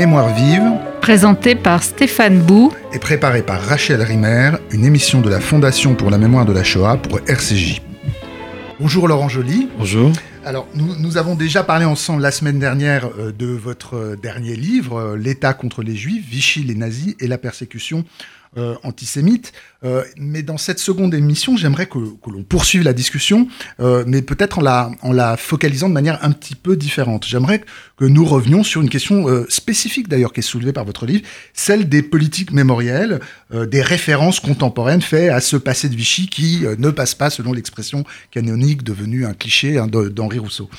Mémoire vive, présenté par Stéphane Bou et préparé par Rachel Rimer, une émission de la Fondation pour la mémoire de la Shoah pour RCJ. Bonjour Laurent Joly. Bonjour. Alors, nous, nous, avons déjà parlé ensemble la semaine dernière euh, de votre euh, dernier livre, euh, L'État contre les Juifs, Vichy, les nazis et la persécution euh, antisémite. Euh, mais dans cette seconde émission, j'aimerais que, que l'on poursuive la discussion, euh, mais peut-être en la, en la focalisant de manière un petit peu différente. J'aimerais que nous revenions sur une question euh, spécifique d'ailleurs qui est soulevée par votre livre, celle des politiques mémorielles, euh, des références contemporaines faites à ce passé de Vichy qui euh, ne passe pas selon l'expression canonique devenue un cliché hein, d'Henri Rousseau.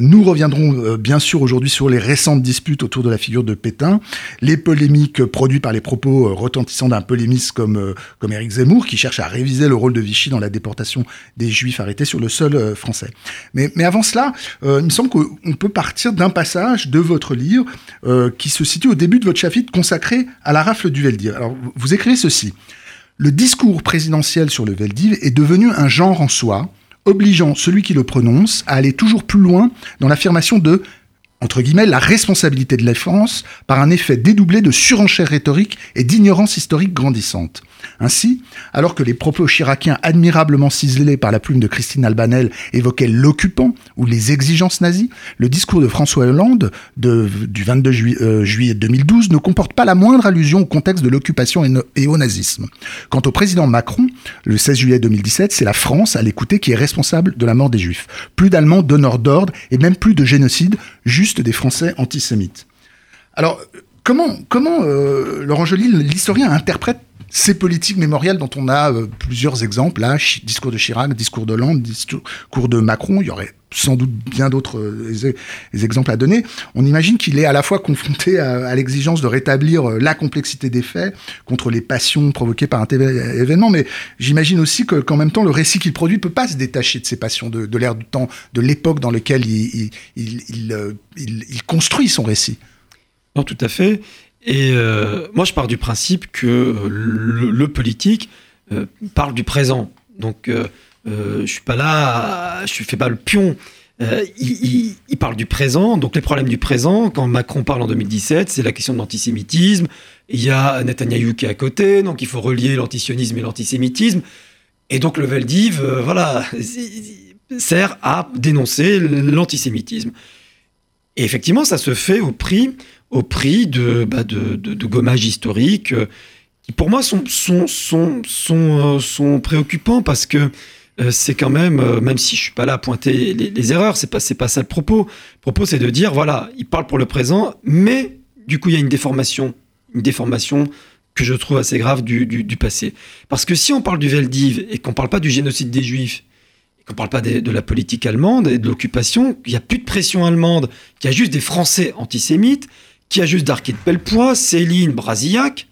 nous reviendrons bien sûr aujourd'hui sur les récentes disputes autour de la figure de Pétain, les polémiques produites par les propos retentissants d'un polémiste comme, comme Éric Zemmour, qui cherche à réviser le rôle de Vichy dans la déportation des Juifs arrêtés sur le sol euh, français. Mais, mais avant cela, euh, il me semble qu'on peut partir d'un passage de votre livre euh, qui se situe au début de votre chapitre consacré à la rafle du Veldiv. Alors, vous écrivez ceci. Le discours présidentiel sur le Veldiv est devenu un genre en soi, obligeant celui qui le prononce à aller toujours plus loin dans l'affirmation de entre guillemets, la responsabilité de la France par un effet dédoublé de surenchère rhétorique et d'ignorance historique grandissante. Ainsi, alors que les propos chiraciens admirablement ciselés par la plume de Christine Albanel évoquaient l'occupant ou les exigences nazies, le discours de François Hollande de, du 22 juillet, euh, juillet 2012 ne comporte pas la moindre allusion au contexte de l'occupation et, et, au nazisme. Quant au président Macron, le 16 juillet 2017, c'est la France à l'écouter qui est responsable de la mort des Juifs. Plus d'Allemands donneurs d'ordre et même plus de génocide, juste des Français antisémites. Alors, comment, comment euh, Laurent Joly, l'historien, interprète ces politiques mémorielles dont on a euh, plusieurs exemples, là, discours de Chirac, discours de Hollande, discours de Macron, il y aurait sans doute bien d'autres euh, exemples à donner. On imagine qu'il est à la fois confronté à, l'exigence de rétablir euh, la complexité des faits contre les passions provoquées par un tel événement, mais j'imagine aussi qu'en qu même temps, le récit qu'il produit peut pas se détacher de ces passions, de, de l'air du temps, de l'époque dans laquelle il, il, construit son récit. Non, tout à fait. Et euh, moi, je pars du principe que le, politique euh, parle du présent. Donc, euh, je suis pas là, je fais pas le pion. Il, il, parle du présent, donc les problèmes du présent. Quand Macron parle en 2017, c'est la question de l'antisémitisme. Il y a Netanyahou qui est à côté, donc il faut relier l'antisionisme et l'antisémitisme. Et donc le Veldiv, voilà, sert à dénoncer l'antisémitisme. Et effectivement, ça se fait au prix au prix de, bah de, gommages historiques euh, qui, pour moi, euh, sont préoccupants parce que euh, c'est quand même, euh, même si je suis pas là à pointer les, les erreurs, c'est pas, c'est pas ça le propos. Le propos, c'est de dire, voilà, il parle pour le présent, mais du coup, il y a une déformation, une déformation que je trouve assez grave du, du, du passé. Parce que si on parle du Veldiv et qu'on parle pas du génocide des Juifs, qu'on parle pas de, de, la politique allemande et de l'occupation, qu'il n'y a plus de pression allemande, qu'il y a juste des Français antisémites, qui a juste d'Arquet de Pellepoix, Céline, Brasillac,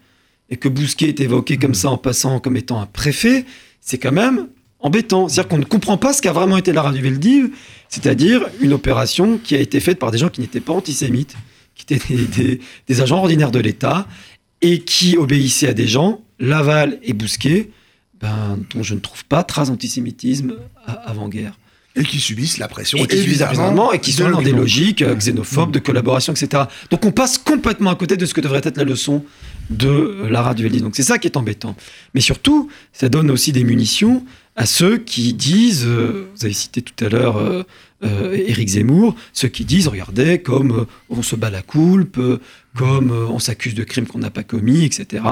et que Bousquet est évoqué comme ça en passant comme étant un préfet, c'est quand même embêtant. C'est-à-dire qu'on ne comprend pas ce qu'a vraiment été la radio Veldiv, c'est-à-dire une opération qui a été faite par des gens qui n'étaient pas antisémites, qui étaient des, des, des agents ordinaires de l'État, et qui obéissaient à des gens, Laval et Bousquet, ben, dont je ne trouve pas trace d'antisémitisme avant-guerre. Et qui subissent la pression et qui évidemment et qui sont dans des logiques euh, xénophobes de collaboration etc donc on passe complètement à côté de ce que devrait être la leçon de la radio donc c'est ça qui est embêtant. Mais surtout ça donne aussi des munitions à ceux qui disent euh, vous avez cité tout à l'heure euh, euh, Éric Zemmour ceux qui disent regardez comme on se bat la coulpe comme on s'accuse de crimes qu'on n'a pas commis etc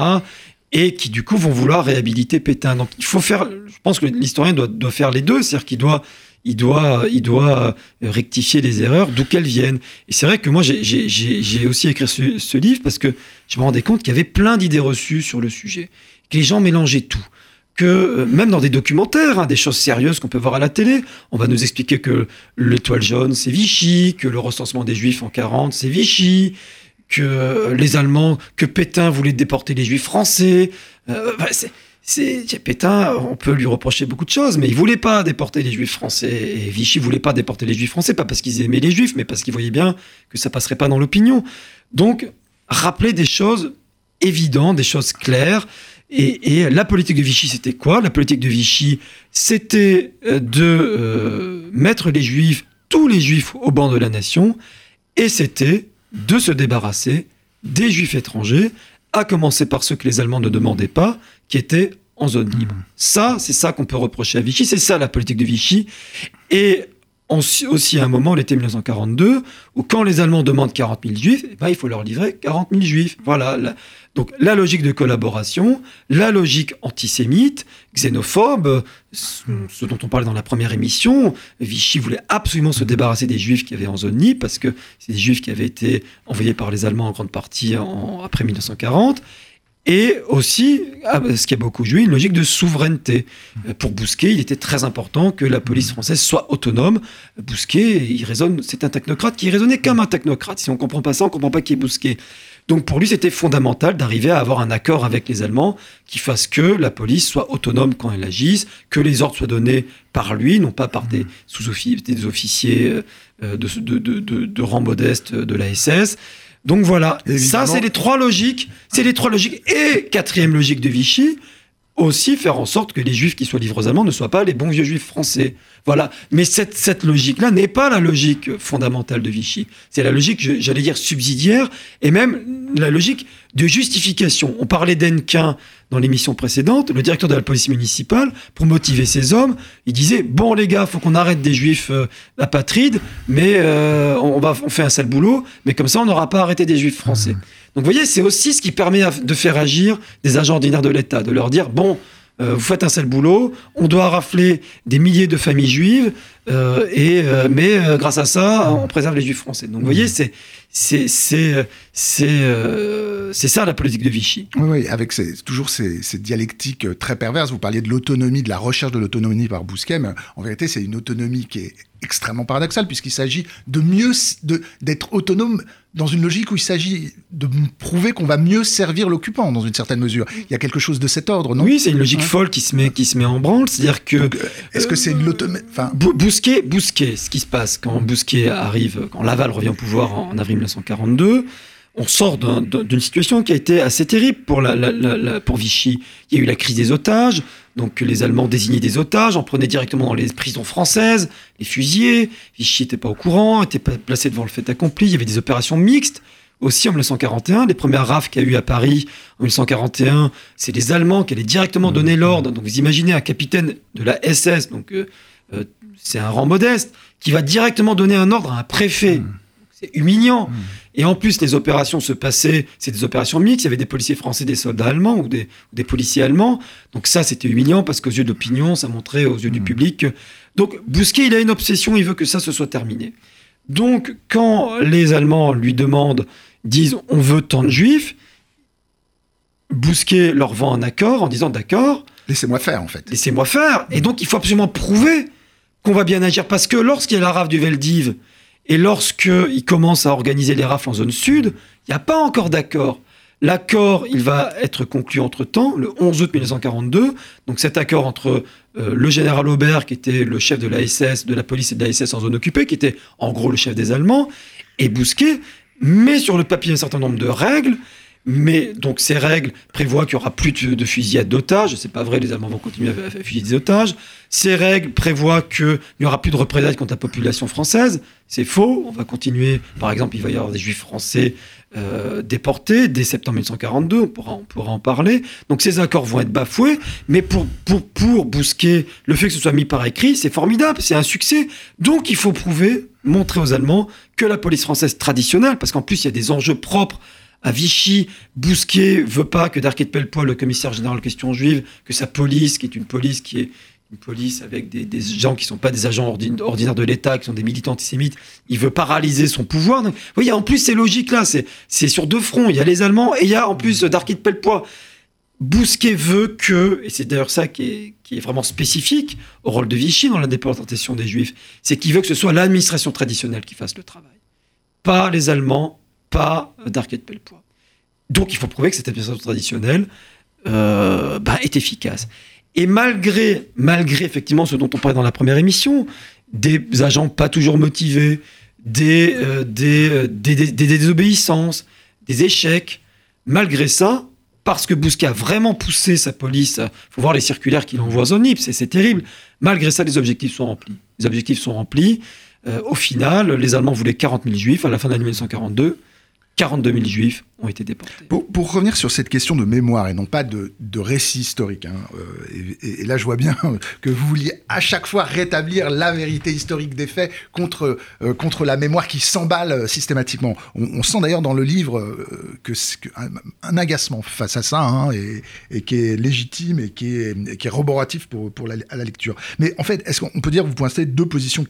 et qui du coup vont vouloir réhabiliter Pétain donc il faut faire je pense que l'historien doit, faire les deux c'est à dire qu'il doit il doit, il doit rectifier les erreurs d'où qu'elles viennent. Et c'est vrai que moi, j'ai aussi écrit ce, ce, livre parce que je me rendais compte qu'il y avait plein d'idées reçues sur le sujet, que les gens mélangeaient tout. Que même dans des documentaires, hein, des choses sérieuses qu'on peut voir à la télé, on va nous expliquer que l'étoile jaune, c'est Vichy, que le recensement des Juifs en 40, c'est Vichy, que les Allemands, que Pétain voulait déporter les Juifs français. Euh, c'est Pétain, on peut lui reprocher beaucoup de choses, mais il voulait pas déporter les juifs français. Et Vichy voulait pas déporter les juifs français, pas parce qu'ils aimaient les juifs, mais parce qu'ils voyaient bien que ça passerait pas dans l'opinion. Donc, rappeler des choses évidentes, des choses claires. Et, et la politique de Vichy, c'était quoi? La politique de Vichy, c'était de euh, mettre les juifs, tous les juifs, au banc de la nation, et c'était de se débarrasser des juifs étrangers, à commencer par ceux que les Allemands ne demandaient pas, qui étaient en zone libre. Mmh. Ça, c'est ça qu'on peut reprocher à Vichy, c'est ça la politique de Vichy. Et aussi à un moment, l'été 1942, où quand les Allemands demandent 40 000 juifs, eh ben, il faut leur livrer 40 000 juifs. Voilà. Donc la logique de collaboration, la logique antisémite, xénophobe, ce dont on parlait dans la première émission, Vichy voulait absolument se débarrasser des juifs qui avaient en zone libre, parce que c'est des juifs qui avaient été envoyés par les Allemands en grande partie après 1940. Et aussi, ah, ce qui a beaucoup joué, une logique de souveraineté. Euh, pour Bousquet, il était très important que la police française soit autonome. Bousquet, il raisonne, c'est un technocrate qui raisonnait comme un technocrate. Si on ne comprend pas ça, on ne comprend pas qui est Bousquet. Donc pour lui, c'était fondamental d'arriver à avoir un accord avec les Allemands qui fasse que la police soit autonome quand elle agisse, que les ordres soient donnés par lui, non pas par des sous-officiers, des officiers euh, de, de, de, de, rang modeste de la SS. Donc voilà, ça c'est les trois logiques, c'est les trois logiques. Et quatrième logique de Vichy, aussi faire en sorte que les juifs qui soient livrés aux Allemands ne soient pas les bons vieux juifs français. Voilà. Mais cette, cette logique-là n'est pas la logique fondamentale de Vichy. C'est la logique, j'allais dire, subsidiaire et même la logique de justification. On parlait d'Enquin dans l'émission précédente, le directeur de la police municipale, pour motiver ses hommes, il disait Bon, les gars, faut qu'on arrête des juifs euh, apatrides, mais euh, on, va, on fait un sale boulot, mais comme ça, on n'aura pas arrêté des juifs français. Mmh. Donc, vous voyez, c'est aussi ce qui permet de faire agir des agents ordinaires de l'État, de leur dire Bon, euh, vous faites un sale boulot, on doit rafler des milliers de familles juives, euh, et, euh, mais grâce à ça, on préserve les juifs français. Donc vous voyez, c'est c'est c'est c'est ça la politique de Vichy. Oui, oui avec toujours ces, ces, dialectiques très perverses. Vous parliez de l'autonomie, de la recherche de l'autonomie par Bousquet, mais en vérité, c'est une autonomie qui est extrêmement paradoxale puisqu'il s'agit de mieux d'être autonome dans une logique où il s'agit de prouver qu'on va mieux servir l'occupant dans une certaine mesure. Il y a quelque chose de cet ordre, non? Oui, c'est une logique hein? folle qui se met qui se met en branle, c'est-à-dire que euh, est-ce que c'est l'autonomie enfin Bousquet, Bousquet, ce qui se passe quand Bousquet arrive, quand Laval revient au pouvoir en, avril 1942 on sort d'une situation qui a été assez terrible pour, la, pour Vichy. Il y a eu la crise des otages, donc les Allemands désignaient des otages, en prenaient directement dans les prisons françaises, les fusillés. Vichy n'était pas au courant, était placé devant le fait accompli. Il y avait des opérations mixtes. Aussi en 1941, les premières rafles qu'il y a eu à Paris en 1941, c'est les Allemands qui allaient directement mmh. donner l'ordre. Donc vous imaginez un capitaine de la SS, donc euh, euh, c'est un rang modeste, qui va directement donner un ordre à un préfet. Mmh. C'est humiliant. Mmh. Et en plus, les opérations se passaient, c'est des opérations mixtes, il y avait des policiers français, des soldats allemands ou des, des policiers allemands. Donc ça, c'était humiliant parce qu'aux yeux d'opinion, ça montrait aux yeux du mmh. public. Donc Bousquet, il a une obsession, il veut que ça se soit terminé. Donc quand les Allemands lui demandent, disent on veut tant de juifs, Bousquet leur vend un accord en disant d'accord. Laissez-moi faire en fait. Laissez-moi faire. Et donc il faut absolument prouver qu'on va bien agir parce que lorsqu'il y a la rave du Veldiv, et lorsqu'il commence à organiser les rafles en zone sud, il n'y a pas encore d'accord. L'accord, il va être conclu entre-temps, le 11 août 1942. Donc cet accord entre euh, le général Aubert, qui était le chef de la de la police et de la SS en zone occupée, qui était en gros le chef des Allemands, et Bousquet met sur le papier un certain nombre de règles mais donc ces règles prévoient qu'il y aura plus de, fusillade d'otages. C'est pas vrai, les Allemands vont continuer à, fusiller des otages. Ces règles prévoient qu'il n'y aura plus de représailles contre la population française. C'est faux. On va continuer. Par exemple, il va y avoir des Juifs français euh, déportés dès septembre 1942. On pourra, on pourra en parler. Donc ces accords vont être bafoués. Mais pour, pour, pour le fait que ce soit mis par écrit, c'est formidable. C'est un succès. Donc il faut prouver, montrer aux Allemands que la police française traditionnelle, parce qu'en plus il y a des enjeux propres à Vichy, Bousquet veut pas que Darquet de Pellepoix, le commissaire général de questions juives, que sa police, qui est une police qui est une police avec des, gens qui sont pas des agents ordinaires de l'État, qui sont des militants antisémites, il veut paralyser son pouvoir. vous voyez, en plus, c'est logique là, c'est sur deux fronts. Il y a les Allemands et il y a en plus Darquet de Pellepoix. Bousquet veut que, et c'est d'ailleurs ça qui est, qui est, vraiment spécifique au rôle de Vichy dans la des Juifs, c'est qu'il veut que ce soit l'administration traditionnelle qui fasse le travail. Pas les Allemands, pas d'arquet de Pellepoix. Donc il faut prouver que cette administration traditionnelle euh, bah, est efficace. Et malgré, malgré effectivement ce dont on parlait dans la première émission, des agents pas toujours motivés, des, euh, euh, des, des, des, désobéissances, des échecs, malgré ça, parce que Bousquet a vraiment poussé sa police, faut voir les circulaires qu'il envoie aux zone c'est terrible, malgré ça les objectifs sont remplis. Les objectifs sont remplis. au final, les Allemands voulaient 40 000 juifs à la fin de l'année 1942 42 000 juifs ont été déportés. Pour, revenir sur cette question de mémoire et non pas de, récit historique, hein, euh, et, là je vois bien que vous vouliez à chaque fois rétablir la vérité historique des faits contre, euh, contre la mémoire qui s'emballe euh, systématiquement. On, sent d'ailleurs dans le livre que, que un, agacement face à ça hein, et, et, qui est légitime et qui est, qui est roboratif pour, pour la, à la lecture. Mais en fait, est-ce qu'on peut dire que vous pointez deux positions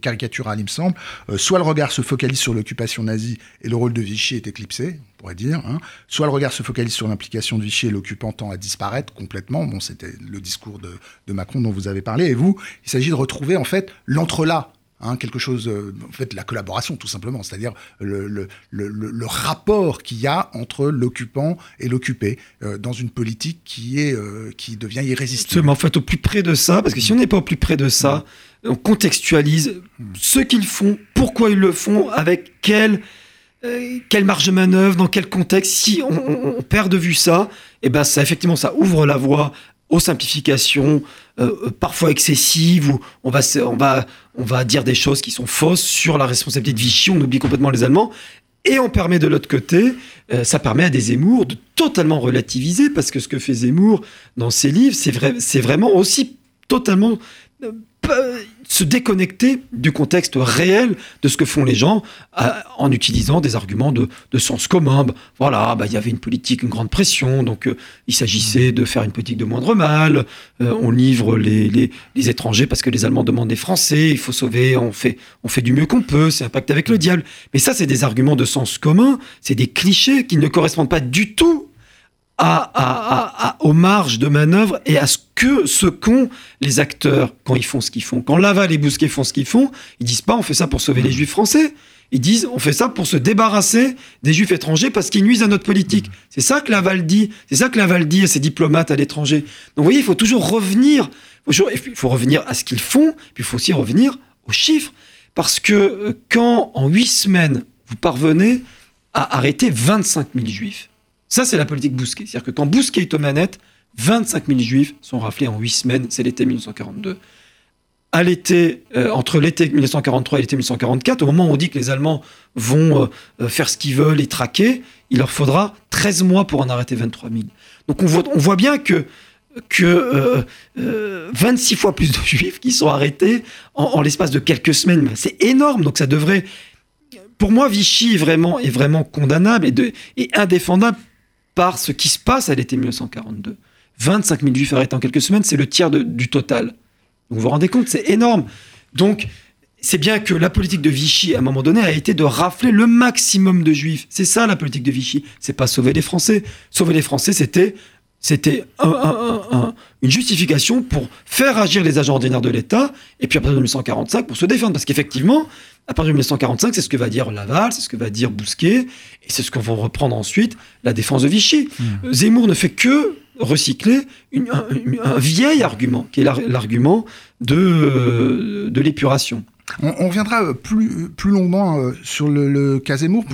caricaturales, il me semble Soit le regard se focalise sur l'occupation nazie et le rôle de Vichy est éclipsé, on pourrait dire. Hein. Soit le regard se focalise sur l'implication de Vichy et l'occupant tend à disparaître complètement. Bon, c'était le discours de, Macron dont vous avez parlé. Et vous, il s'agit de retrouver en fait l'entrelac Hein, quelque chose, euh, en fait, la collaboration tout simplement, c'est-à-dire le, le, le, rapport qu'il y a entre l'occupant et l'occupé euh, dans une politique qui est euh, qui devient irrésistible. Mais en fait, au plus près de ça, parce que si on n'est pas au plus près de ça, on contextualise ce qu'ils font, pourquoi ils le font, avec quel euh, quelle marge de manœuvre, dans quel contexte. Si on, perd de vue ça, et eh ben ça effectivement ça ouvre la voie aux simplifications, euh, euh, parfois excessives, où on va, dire des choses qui sont fausses sur la responsabilité de Vichy, on oublie complètement les Allemands. Et on permet de l'autre côté, ça permet à des Zemmour de totalement relativiser, parce que ce que fait Zemmour dans ses livres, c'est vrai, vraiment aussi totalement se déconnecter du contexte réel de ce que font les gens euh, en utilisant des arguments de, sens commun. Bah, voilà, bah, il y avait une politique, une grande pression, donc euh, il s'agissait de faire une politique de moindre mal. Euh, on livre les, étrangers parce que les Allemands demandent des Français. Il faut sauver, on fait, on fait du mieux qu'on peut. C'est un pacte avec le diable. Mais ça, c'est des arguments de sens commun. C'est des clichés qui ne correspondent pas du tout à, aux marges de manœuvre et à ce que ce qu'ont les acteurs quand ils font ce qu'ils font. Quand Laval et Bousquet font ce qu'ils font, ils disent pas on fait ça pour sauver les juifs français. Ils disent on fait ça pour se débarrasser des juifs étrangers parce qu'ils nuisent à notre politique. C'est ça que Laval dit. C'est ça que Laval dit à ses diplomates à l'étranger. Donc vous voyez, il faut toujours revenir. Il faut revenir à ce qu'ils font, puis il faut aussi revenir aux chiffres. Parce que euh, quand en huit semaines, vous parvenez à arrêter 25 000 juifs, ça, c'est la politique Bousquet. C'est-à-dire que quand Bousquet est aux manettes, 25 000 juifs sont raflés en 8 semaines, c'est l'été 1942. À l'été, euh, entre l'été 1943 et l'été 1944, au moment où on dit que les Allemands vont euh, euh, faire ce qu'ils veulent et traquer, il leur faudra 13 mois pour en arrêter 23 000. Donc on voit, on voit bien que, que 26 fois plus de juifs qui sont arrêtés en, l'espace de quelques semaines, c'est énorme. Donc ça devrait pour moi, Vichy est vraiment, est vraiment condamnable et, et indéfendable par ce qui se passe à l'été 1942. 25 000 juifs arrêtés en quelques semaines, c'est le tiers du total. Vous vous rendez compte, c'est énorme. Donc c'est bien que la politique de Vichy, à un moment donné, a été de rafler le maximum de juifs. C'est ça la politique de Vichy. C'est pas sauver les Français. Sauver les Français, c'était c'était une justification pour faire agir les agents ordinaires de l'État, et puis à partir de 1945 pour se défendre. Parce qu'effectivement, à partir de 1945, c'est ce que va dire Laval, c'est ce que va dire Bousquet, et c'est ce qu'on va reprendre ensuite, la défense de Vichy. Mmh. Zemmour ne fait que recycler un, vieil argument, qui est l'argument de, de l'épuration. On, reviendra plus, plus longuement euh, sur le, le cas Zemmour,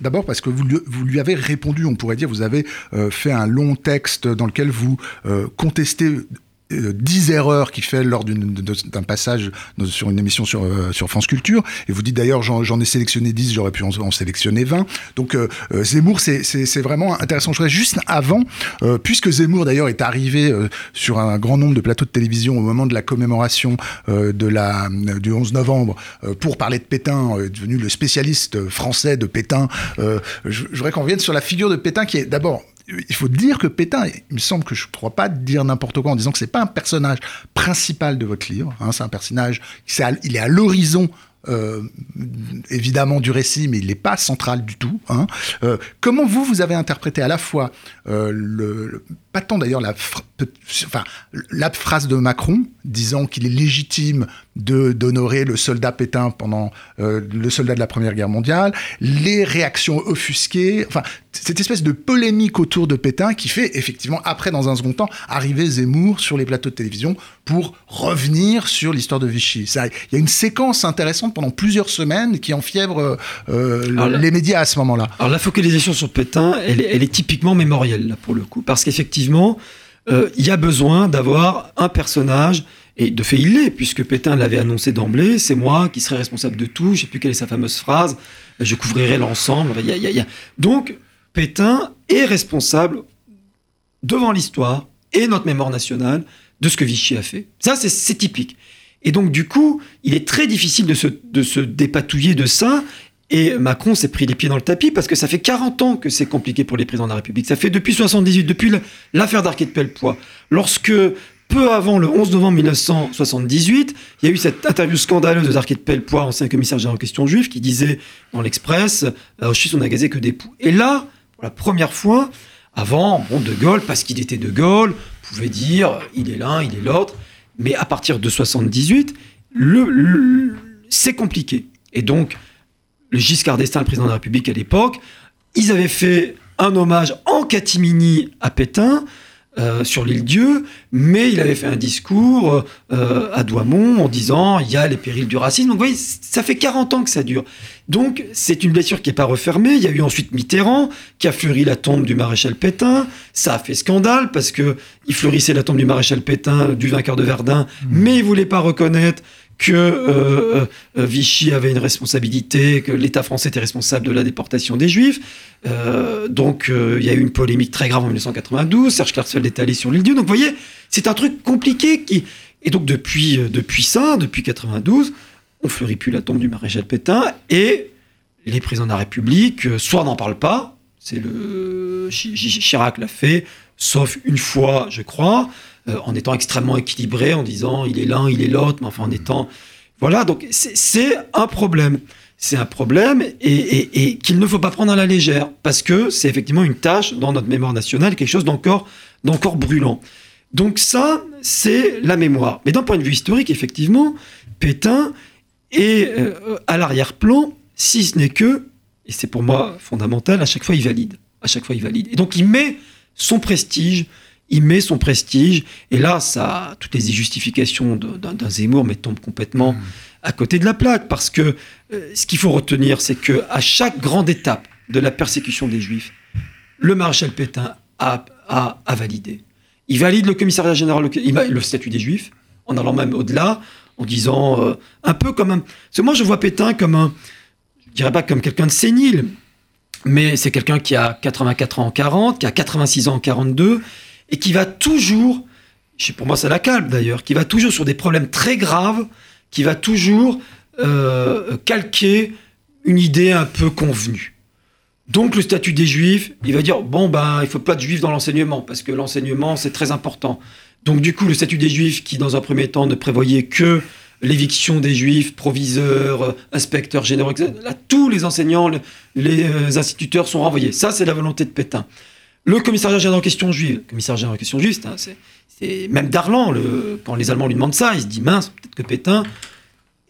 d'abord parce que vous, vous, lui avez répondu, on pourrait dire, vous avez euh, fait un long texte dans lequel vous euh, contestez 10 euh, erreurs qu'il fait lors d'un passage sur une émission sur, euh, sur France Culture. Et vous dites d'ailleurs, j'en ai sélectionné 10, j'aurais pu en, sélectionner 20. Donc euh, Zemmour, c'est vraiment intéressant. Je voudrais juste avant, puisque Zemmour d'ailleurs est arrivé sur un grand nombre de plateaux de télévision au moment de la commémoration de la, du 11 novembre pour parler de Pétain, devenu le spécialiste français de Pétain. je, je voudrais qu'on revienne sur la figure de Pétain qui est d'abord il faut dire que Pétain, il me semble que je ne crois pas dire n'importe quoi en disant que c'est pas un personnage principal de votre livre. Hein, c'est un personnage, il est à l'horizon euh, évidemment du récit, mais il n'est pas central du tout. Hein. Euh, comment vous, vous avez interprété à la fois euh, le, pas tant d'ailleurs la, enfin, la phrase de Macron disant qu'il est légitime de d'honorer le soldat Pétain pendant le soldat de la Première Guerre mondiale, les réactions offusquées, enfin cette espèce de polémique autour de Pétain qui fait effectivement après dans un second temps arriver Zemmour sur les plateaux de télévision pour revenir sur l'histoire de Vichy. Il y a une séquence intéressante pendant plusieurs semaines qui enfièvre euh, les médias à ce moment-là. Alors la focalisation sur Pétain, elle, est typiquement mémorielle là pour le coup, parce qu'effectivement, euh, il y a besoin d'avoir un personnage Et de fait, il l'est, puisque Pétain l'avait annoncé d'emblée, c'est moi qui serai responsable de tout, je sais plus quelle est sa fameuse phrase, je couvrirai l'ensemble. Donc, Pétain est responsable devant l'histoire et notre mémoire nationale de ce que Vichy a fait. Ça, c'est typique. Et donc, du coup, il est très difficile de se, de se dépatouiller de ça. Et Macron s'est pris les pieds dans le tapis parce que ça fait 40 ans que c'est compliqué pour les présidents de la République. Ça fait depuis 78, depuis l'affaire d'Arquet de Pellepoix. Lorsque peu avant le 11 novembre 1978, il y a eu cette interview scandaleuse de Darquet de Pellepoix, ancien commissaire général en question juive, qui disait dans l'Express Je suis on gazé que des poux. Et là, pour la première fois, avant, bon, De Gaulle, parce qu'il était De Gaulle, pouvait dire il est l'un, il est l'autre. Mais à partir de 78, le, c'est compliqué. Et donc, le Giscard d'Estaing, le président de la République à l'époque, ils avaient fait un hommage en catimini à Pétain. Euh, sur l'île Dieu, mais il avait fait un discours euh, à Douaumont en disant il y a les périls du racisme. Donc vous voyez, ça fait 40 ans que ça dure. Donc c'est une blessure qui n'est pas refermée. Il y a eu ensuite Mitterrand qui a fleuri la tombe du maréchal Pétain. Ça a fait scandale parce que il fleurissait la tombe du maréchal Pétain, du vainqueur de Verdun, mmh. mais il voulait pas reconnaître que euh, euh, Vichy avait une responsabilité, que l'État français était responsable de la déportation des Juifs. Euh, donc il y a eu une polémique très grave en 1992. Serge Klarsfeld est allé sur l'île Dieu. Donc vous voyez, c'est un truc compliqué qui. Et donc depuis, depuis ça, depuis 92, on fleurit plus la tombe du maréchal Pétain et les présidents de la République, soit n'en parlent pas, c'est le Chirac l'a fait, sauf une fois, je crois. Euh, en étant extrêmement équilibré, en disant il est l'un, il est l'autre, mais enfin en étant... Voilà, donc c'est un problème. C'est un problème et, qu'il ne faut pas prendre à la légère, parce que c'est effectivement une tâche dans notre mémoire nationale, quelque chose d'encore brûlant. Donc ça, c'est la mémoire. Mais d'un point de vue historique, effectivement, Pétain est euh, à l'arrière-plan, si ce n'est que, et c'est pour moi fondamental, à chaque fois il valide. À chaque fois il valide. Et donc il met son prestige il met son prestige, et là, ça, toutes les justifications d'un Zemmour mais tombent complètement mmh. à côté de la plaque, parce que euh, ce qu'il faut retenir, c'est que à chaque grande étape de la persécution des Juifs, le maréchal Pétain a, validé. Il valide le commissariat général, le statut des Juifs, en allant même au-delà, en disant euh, un peu comme un. Parce que moi, je vois Pétain comme un. Je dirais pas comme quelqu'un de sénile, mais c'est quelqu'un qui a 84 ans en 40, qui a 86 ans en 42, et qui va toujours, pour moi ça la calme d'ailleurs, qui va toujours sur des problèmes très graves, qui va toujours euh, calquer une idée un peu convenue. Donc le statut des juifs, il va dire bon ben il faut pas de juifs dans l'enseignement parce que l'enseignement c'est très important. Donc du coup le statut des juifs qui dans un premier temps ne prévoyait que l'éviction des juifs, proviseurs, inspecteurs généraux. Là, tous les enseignants, les euh, instituteurs sont renvoyés. Ça, c'est la volonté de Pétain. Le commissariat général en question juive, le commissariat général en question juive, c'est même Darlan, le, quand les Allemands lui demandent ça, il se dit mince, peut-être que Pétain.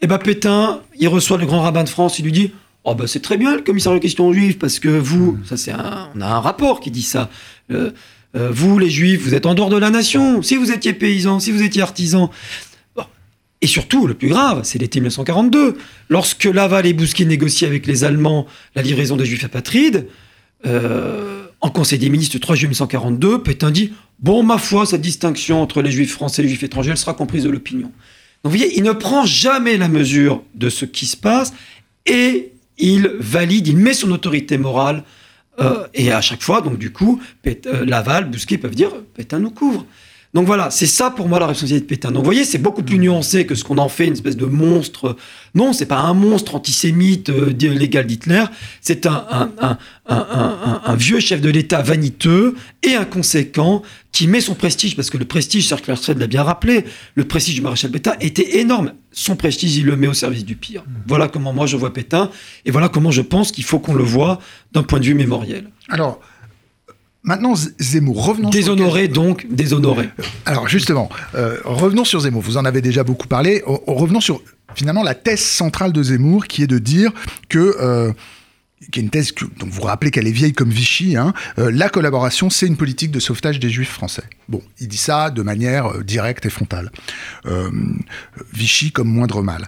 Eh ben Pétain, il reçoit le grand rabbin de France, il lui dit Oh ben c'est très bien le commissariat en question juive, parce que vous, mmh. ça c'est on a un rapport qui dit ça. Euh, euh, vous, les juifs, vous êtes en dehors de la nation. Si vous étiez paysan, si vous étiez artisan. Et surtout, le plus grave, c'est l'été 1942. Lorsque Laval et Bousquet négocient avec les Allemands la livraison des juifs apatrides, euh, en Conseil des ministres du 3 juillet 1942, Pétain dit Bon, ma foi, cette distinction entre les juifs français et les juifs étrangers, elle sera comprise de l'opinion. Donc vous voyez, il ne prend jamais la mesure de ce qui se passe et il valide, il met son autorité morale. Euh, et à chaque fois, donc du coup, euh, Laval, Bousquet peuvent dire Pétain nous couvre. Donc voilà, c'est ça pour moi la responsabilité de Pétain. Donc vous voyez, c'est beaucoup plus nuancé que ce qu'on en fait, une espèce de monstre. Non, c'est pas un monstre antisémite euh, légal d'Hitler. C'est un, un, un, un, vieux chef de l'État vaniteux et inconséquent qui met son prestige, parce que le prestige, Serge Klarsfeld l'a bien rappelé, le prestige du maréchal Pétain était énorme. Son prestige, il le met au service du pire. Voilà comment moi je vois Pétain, et voilà comment je pense qu'il faut qu'on le voit d'un point de vue mémoriel. Alors, Maintenant, Zemmour, revenons Déshonoré donc, déshonoré. Alors justement, euh, revenons sur Zemmour. Vous en avez déjà beaucoup parlé. Revenons sur finalement la thèse centrale de Zemmour, qui est de dire que euh, qui est une thèse donc vous rappelez qu'elle est vieille comme Vichy, hein, euh, la collaboration, c'est une politique de sauvetage des juifs français. Bon, il dit ça de manière euh, directe et frontale. Euh, Vichy comme moindre mal.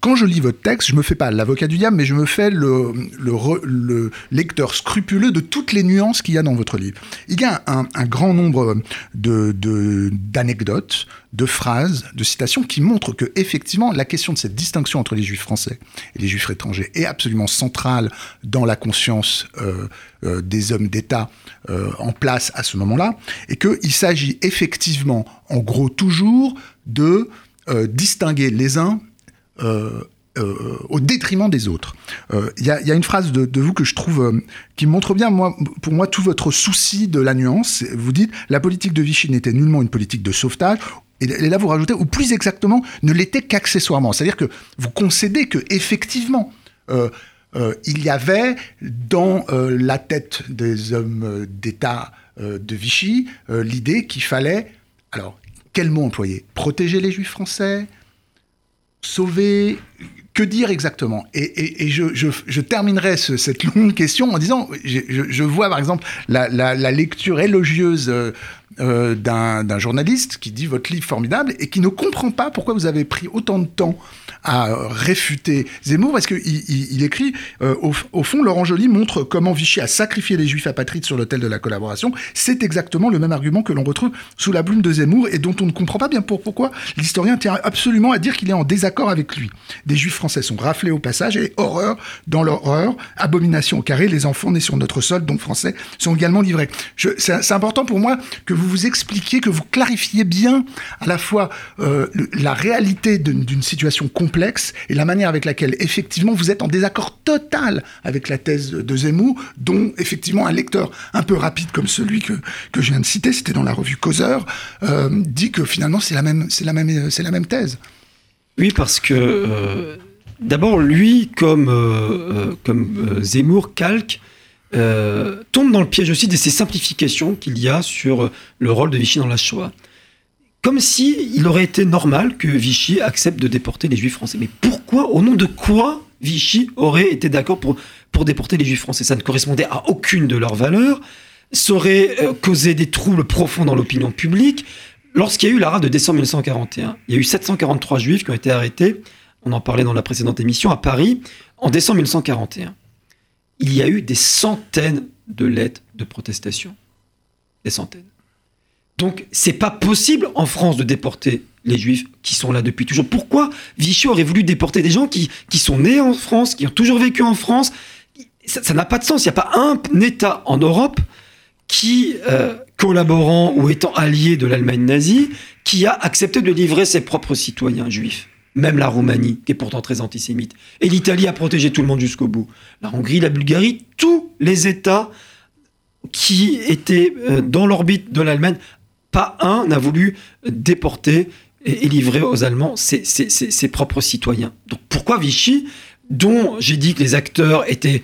Quand je lis votre texte, je me fais pas l'avocat du diable, mais je me fais le, le, lecteur scrupuleux de toutes les nuances qu'il y a dans votre livre. Il y a un, un grand nombre d'anecdotes, de phrases, de citations qui montrent que effectivement la question de cette distinction entre les juifs français et les juifs étrangers est absolument centrale dans la conscience euh, euh, des hommes d'État euh, en place à ce moment-là, et qu'il s'agit effectivement, en gros toujours, de distinguer les uns au détriment des autres. Il y, a une phrase de, de, vous que je trouve qui montre bien, pour moi, tout votre souci de la nuance. Vous dites la politique de Vichy n'était nullement une politique de sauvetage. Et là, vous rajoutez, ou plus exactement, ne l'était qu'accessoirement. C'est-à-dire que vous concédez que effectivement, il y avait dans la tête des hommes d'État de Vichy l'idée qu'il fallait, alors, quel mot employer? Protéger les Juifs français? Sauver que dire exactement Et, je, terminerai cette longue question en disant, je, vois par exemple la, lecture élogieuse euh, euh, d'un journaliste qui dit votre livre formidable et qui ne comprend pas pourquoi vous avez pris autant de temps à réfuter Zemmour, parce qu'il il, écrit, euh, au, fond, Laurent Joly montre comment Vichy a sacrifié les juifs apatrides sur l'autel de la collaboration. C'est exactement le même argument que l'on retrouve sous la plume de Zemmour et dont on ne comprend pas bien pourquoi l'historien tient absolument à dire qu'il est en désaccord avec lui. Des juifs français sont raflés au passage et horreur dans l'horreur, abomination au carré, les enfants nés sur notre sol, donc français, sont également livrés. C'est important pour moi que vous vous expliquiez, que vous clarifiez bien à la fois euh, la réalité d'une situation complexe et la manière avec laquelle effectivement vous êtes en désaccord total avec la thèse de Zemmour, dont effectivement un lecteur un peu rapide comme celui que, que je viens de citer, c'était dans la revue Causeur, euh, dit que finalement c'est la même, c'est la même, c'est la même thèse. Oui, parce que euh, d'abord lui, comme euh, comme Zemmour calque. tombe dans le piège aussi de ces simplifications qu'il y a sur le rôle de Vichy dans la Shoah comme si il aurait été normal que Vichy accepte de déporter les juifs français. Mais pourquoi, au nom de quoi Vichy aurait été d'accord pour, pour déporter les juifs français? Ça ne correspondait à aucune de leurs valeurs, ça aurait euh, causé des troubles profonds dans l'opinion publique. Lorsqu'il y a eu la rade de décembre 1941, il y a eu 743 juifs qui ont été arrêtés, on en parlait dans la précédente émission, à Paris, en décembre 1941. Il y a eu des centaines de lettres de protestation. Des centaines. Donc, c'est pas possible en France de déporter les juifs qui sont là depuis toujours. Pourquoi Vichy aurait voulu déporter des gens qui, sont nés en France, qui ont toujours vécu en France? Ça n'a pas de sens. Il n'y a pas un État en Europe qui, euh, collaborant ou étant allié de l'Allemagne nazie, qui a accepté de livrer ses propres citoyens juifs. Même la Roumanie, qui est pourtant très antisémite. Et l'Italie a protégé tout le monde jusqu'au bout. La Hongrie, la Bulgarie, tous les États qui étaient euh, dans l'orbite de l'Allemagne pas un n'a voulu déporter et, livrer aux Allemands ses, propres citoyens. Donc pourquoi Vichy, dont j'ai dit que les acteurs étaient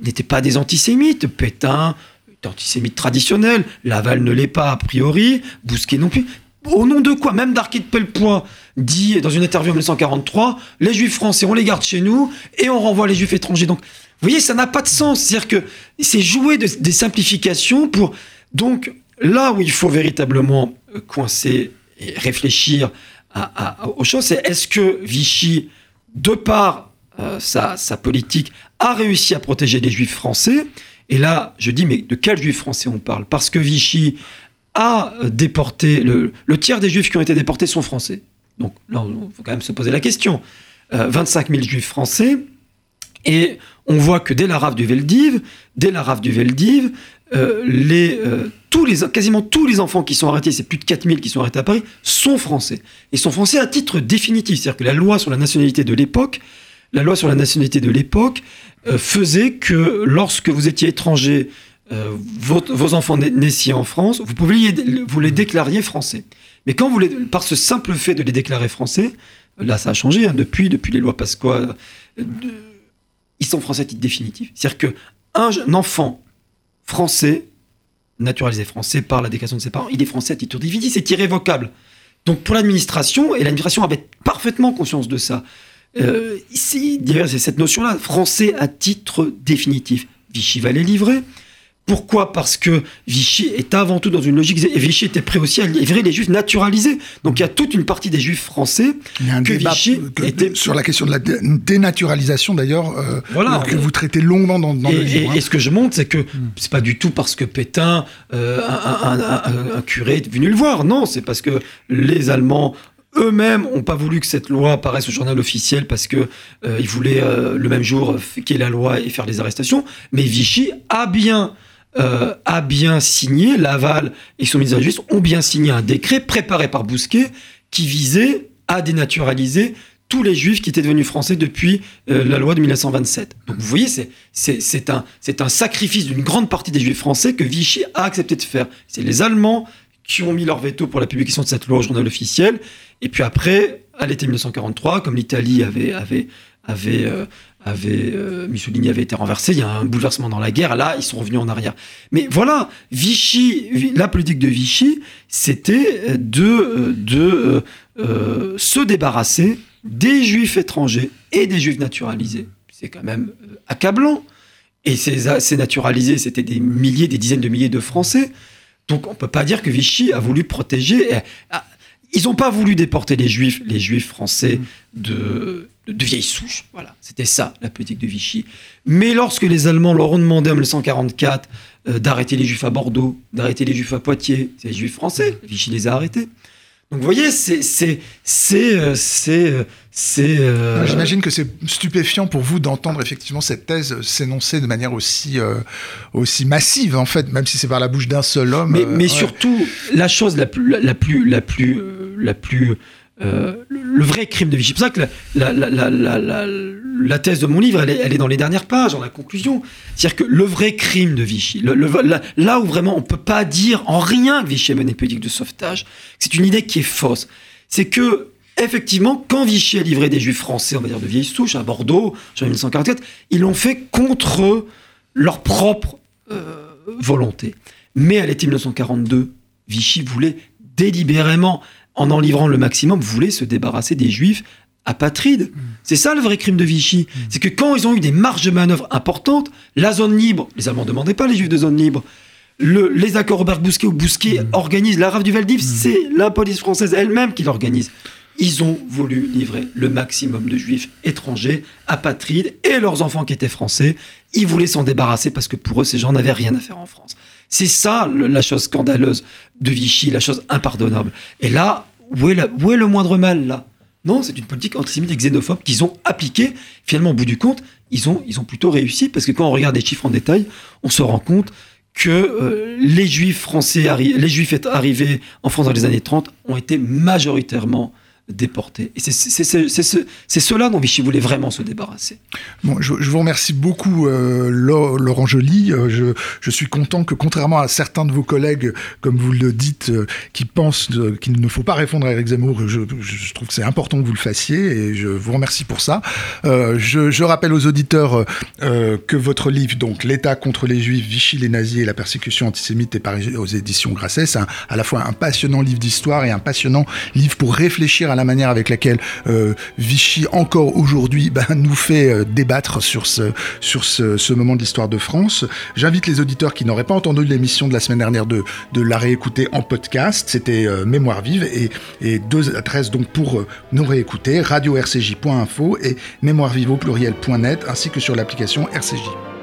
n'étaient pas des antisémites, Pétain est antisémite traditionnel, Laval ne l'est pas a priori, Bousquet non plus. Au nom de quoi Même Darky de Pellepoix dit dans une interview en 1943, les juifs français, on les garde chez nous et on renvoie les juifs étrangers. Donc, vous voyez, ça n'a pas de sens. C'est-à-dire que c'est jouer des simplifications pour... Donc, Là où il faut véritablement euh, coincer et réfléchir aux choses, c'est est-ce que Vichy, de par euh, sa, politique, a réussi à protéger les juifs français? Et là, je dis, mais de quels juifs français on parle? Parce que Vichy a déporté, le, tiers des juifs qui ont été déportés sont français. Donc là, il faut quand même se poser la question. 25 euh, 000 juifs français, et on voit que dès la rave du Veldiv, dès la du euh, euh, tous les, quasiment tous les enfants qui sont arrêtés, c'est plus de 4000 qui sont arrêtés à Paris, sont français. Et sont français à titre définitif. C'est-à-dire que la loi sur la nationalité de l'époque, la loi sur la nationalité de l'époque faisait que lorsque vous étiez étranger, vos, enfants naissiez en France, vous, pouviez, vous les déclariez français. Mais quand vous les, par ce simple fait de les déclarer français, là ça a changé hein, depuis, depuis les lois Pasqua, ils sont français à titre définitif. C'est-à-dire qu'un enfant français, naturalisé français par la déclaration de ses parents, il est français à titre définitif, c'est irrévocable. Donc pour l'administration, et l'administration avait parfaitement conscience de ça, euh, ici, c'est cette notion-là, français à titre définitif. Vichy va les livrer. Pourquoi Parce que Vichy est avant tout dans une logique. Et Vichy était prêt aussi à livrer les juifs naturalisés. Donc il y a toute une partie des juifs français il y a un que débat Vichy que- était. sur la question de la dé- dénaturalisation d'ailleurs, euh, Voilà. que vous traitez longuement dans, dans Et, le livre. et- hein. et ce que je montre, c'est que c'est pas du tout parce que Pétain, euh, un, curé, est venu le voir. Non, c'est parce que les Allemands eux-mêmes ont pas voulu que cette loi apparaisse au journal officiel parce que euh, ils voulaient euh, le même jour euh, qu'il y ait la loi et faire des arrestations. Mais Vichy a bien euh, a bien signé, Laval et son ministre de la Justice ont bien signé un décret préparé par Bousquet qui visait à dénaturaliser tous les juifs qui étaient devenus français depuis euh, la loi de 1927. Donc vous voyez, c'est- un, un sacrifice d'une grande partie des juifs français que Vichy a accepté de faire. C'est les Allemands qui ont mis leur veto pour la publication de cette loi au journal officiel. Et puis après, à l'été 1943, comme l'Italie avait, avait, avait, euh, avait euh, Mussolini avait été renversé, il y a un bouleversement dans la guerre. Là, ils sont revenus en arrière. Mais voilà, Vichy, Vi- la politique de Vichy, c'était de, de euh, euh, se débarrasser des juifs étrangers et des juifs naturalisés. C'est quand même accablant. Et ces, naturalisés, c'était des milliers, des dizaines de milliers de Français. Donc on peut pas dire que Vichy a voulu protéger. Ils n'ont pas voulu déporter les juifs, les juifs français de, de, de vieille souche. Voilà, c'était ça la politique de Vichy. Mais lorsque les Allemands leur ont demandé en 1944 euh, d'arrêter les juifs à Bordeaux, d'arrêter les juifs à Poitiers, c'est les juifs français. Vichy les a arrêtés. Donc vous voyez, c'est c'est c'est euh, c'est euh, c'est. euh, J'imagine que c'est stupéfiant pour vous d'entendre effectivement cette thèse s'énoncer de manière aussi, euh, aussi massive, en fait, même si c'est par la bouche d'un seul homme. Mais, mais ouais. surtout, la chose la plus, la, plus, la plus, la plus, euh, le vrai crime de Vichy. C'est pour ça que la, thèse de mon livre, elle est, dans les dernières pages, dans la conclusion. C'est-à-dire que le vrai crime de Vichy, là où vraiment on peut pas dire en rien que Vichy a mené politique de sauvetage, c'est une idée qui est fausse. C'est que Effectivement, quand Vichy a livré des juifs français, on va dire de vieille souche, à Bordeaux, en 1944, ils l'ont fait contre leur propre euh, volonté. Mais à l'été 1942, Vichy voulait délibérément, en en livrant le maximum, voulait se débarrasser des juifs apatrides. C'est ça le vrai crime de Vichy. C'est que quand ils ont eu des marges de manœuvre importantes, la zone libre, les Allemands ne demandaient pas les juifs de zone libre, le- les accords Robert-Bousquet où Bousquet organise la rave du Val d'Ivre, c'est la police française elle-même qui l'organise. Ils ont voulu livrer le maximum de juifs étrangers, apatrides et leurs enfants qui étaient français. Ils voulaient s'en débarrasser parce que pour eux, ces gens n'avaient rien à faire en France. C'est ça la chose scandaleuse de Vichy, la chose impardonnable. Et là, où est, le moindre mal là? Non, c'est une politique antisémite et xénophobe qu'ils ont appliquée. Finalement, au bout du compte, ils ont, plutôt réussi parce que quand on regarde les chiffres en détail, on se rend compte que euh, les juifs français, les juifs arrivés en France dans les années 30 ont été majoritairement déportés. Et c'est c'est- c'est- c'est ce- c'est cela dont Vichy voulait vraiment se débarrasser. Bon, je, vous remercie beaucoup, euh, Laurent Joly. Euh, je, suis content que, contrairement à certains de vos collègues, comme vous le dites, euh, qui pensent qu'il ne faut pas répondre à Eric Zemmour, je, trouve que c'est important que vous le fassiez et je vous remercie pour ça. Je, rappelle aux auditeurs que votre livre, donc L'État contre les Juifs, Vichy, les nazis et la persécution antisémite, est paru aux éditions Grasset. C'est à la fois un passionnant livre d'histoire et un passionnant livre pour réfléchir à la manière avec laquelle euh, Vichy, encore aujourd'hui, ben, nous fait euh, débattre sur ce, sur ce, moment de l'histoire de France. J'invite les auditeurs qui n'auraient pas entendu l'émission de la semaine dernière de, de la réécouter en podcast. C'était euh, Mémoire vive et, deux adresses donc pour nous réécouter radio-rcj.info et mémoirevive au pluriel.net ainsi que sur l'application RCJ.